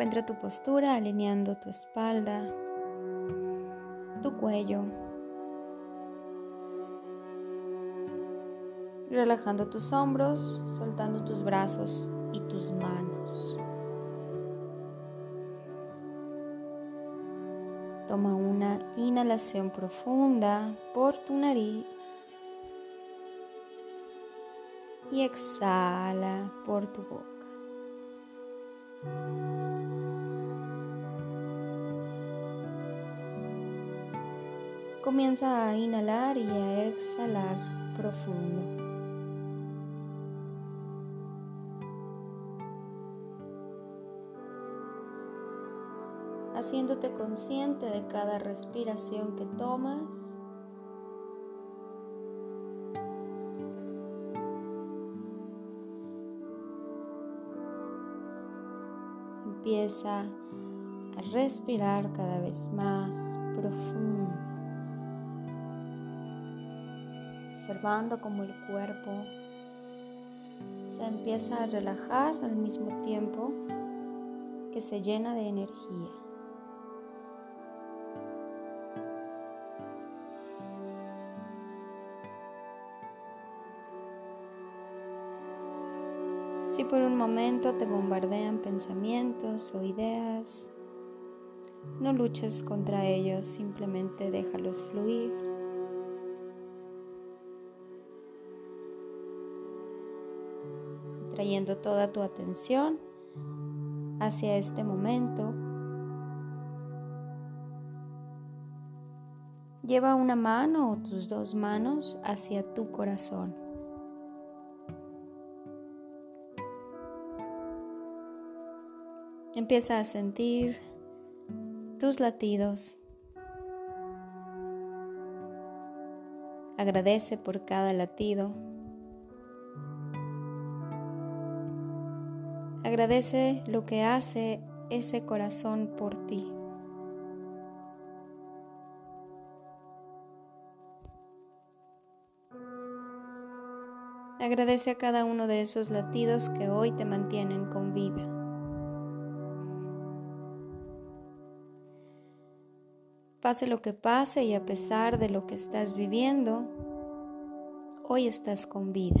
Encuentra tu postura alineando tu espalda, tu cuello, relajando tus hombros, soltando tus brazos y tus manos. Toma una inhalación profunda por tu nariz y exhala por tu boca. Comienza a inhalar y a exhalar profundo. haciéndote consciente de cada respiración que tomas. Empieza a respirar cada vez más profundo, observando cómo el cuerpo se empieza a relajar al mismo tiempo que se llena de energía. Si por un momento te bombardean pensamientos o ideas, no luches contra ellos, simplemente déjalos fluir. Trayendo toda tu atención hacia este momento, lleva una mano o tus dos manos hacia tu corazón. Empieza a sentir tus latidos. Agradece por cada latido. Agradece lo que hace ese corazón por ti. Agradece a cada uno de esos latidos que hoy te mantienen con vida. Pase lo que pase y a pesar de lo que estás viviendo, hoy estás con vida.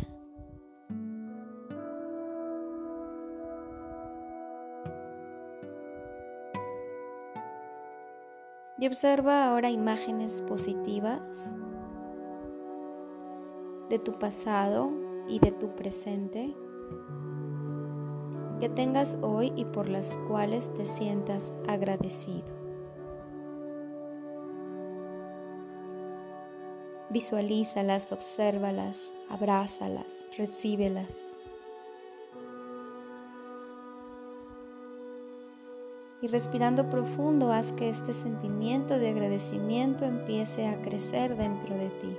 Y observa ahora imágenes positivas de tu pasado y de tu presente que tengas hoy y por las cuales te sientas agradecido. Visualízalas, obsérvalas, abrázalas, recíbelas. Y respirando profundo, haz que este sentimiento de agradecimiento empiece a crecer dentro de ti.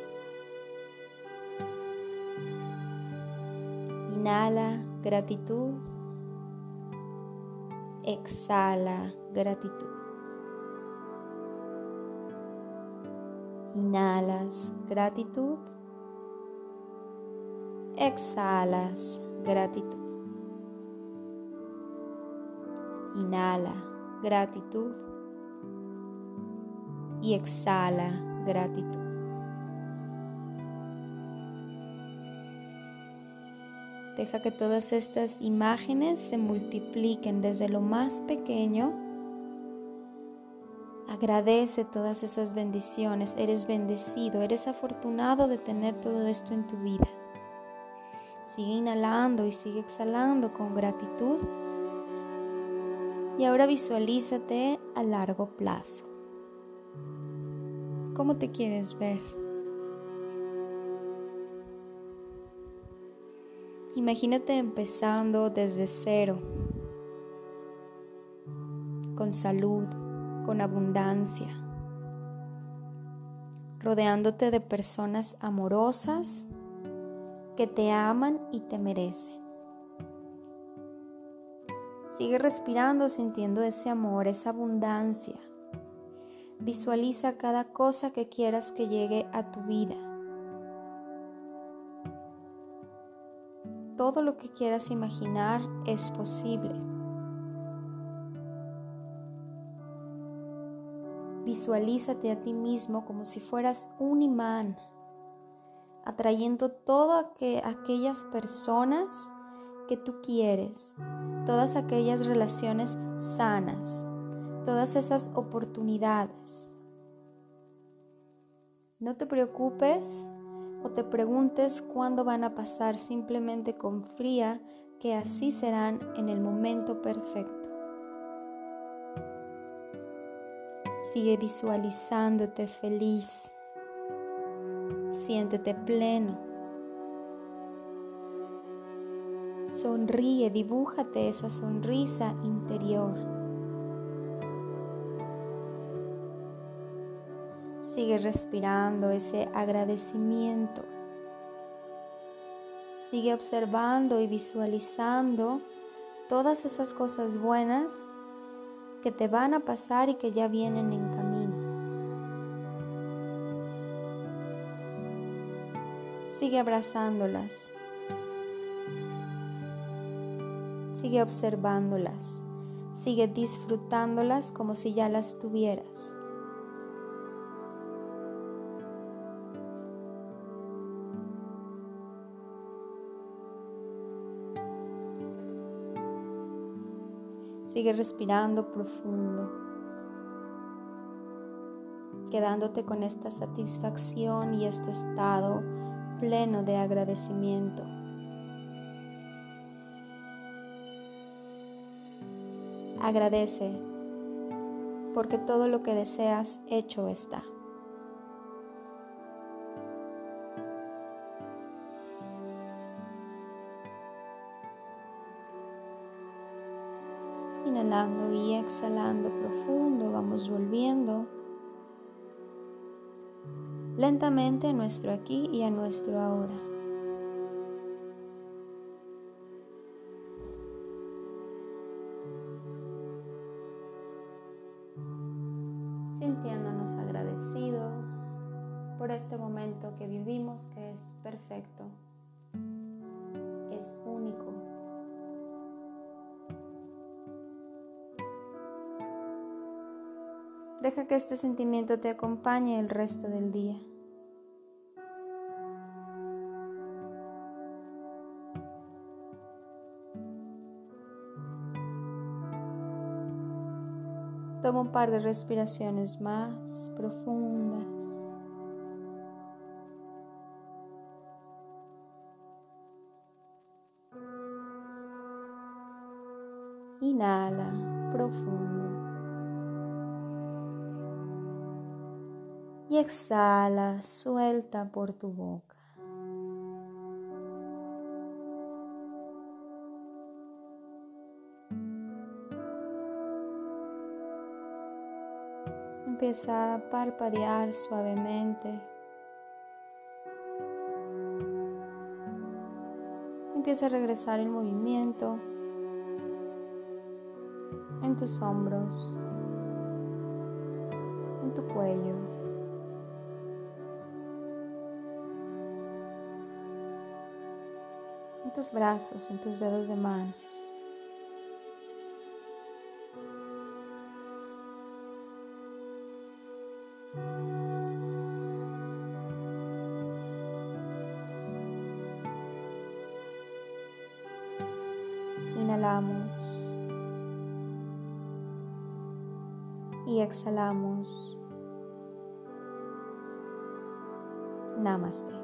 Inhala gratitud. Exhala gratitud. Inhalas gratitud. Exhalas gratitud. Inhala gratitud. Y exhala gratitud. Deja que todas estas imágenes se multipliquen desde lo más pequeño Agradece todas esas bendiciones. Eres bendecido, eres afortunado de tener todo esto en tu vida. Sigue inhalando y sigue exhalando con gratitud. Y ahora visualízate a largo plazo. ¿Cómo te quieres ver? Imagínate empezando desde cero, con salud, con abundancia, rodeándote de personas amorosas que te aman y te merecen. Sigue respirando sintiendo ese amor, esa abundancia. Visualiza cada cosa que quieras que llegue a tu vida. Todo lo que quieras imaginar es posible. Visualízate a ti mismo como si fueras un imán, atrayendo todas aquellas personas que tú quieres, todas aquellas relaciones sanas, todas esas oportunidades. No te preocupes o te preguntes cuándo van a pasar, simplemente confía que así serán en el momento perfecto. Sigue visualizándote feliz. Siéntete pleno. Sonríe, dibújate esa sonrisa interior. Sigue respirando ese agradecimiento. Sigue observando y visualizando todas esas cosas buenas que te van a pasar y que ya vienen en camino. Sigue abrazándolas. Sigue observándolas. Sigue disfrutándolas como si ya las tuvieras. Sigue respirando profundo, quedándote con esta satisfacción y este estado pleno de agradecimiento. Agradece porque todo lo que deseas hecho está. Inhalando y exhalando profundo, vamos volviendo lentamente a nuestro aquí y a nuestro ahora. Sintiéndonos agradecidos por este momento que vivimos que es perfecto, es único. Deja que este sentimiento te acompañe el resto del día. Toma un par de respiraciones más profundas. Inhala profundo. y exhala, suelta por tu boca. Empieza a parpadear suavemente. Empieza a regresar el movimiento en tus hombros, en tu cuello. en tus brazos, en tus dedos de manos. Inhalamos y exhalamos. Namaste.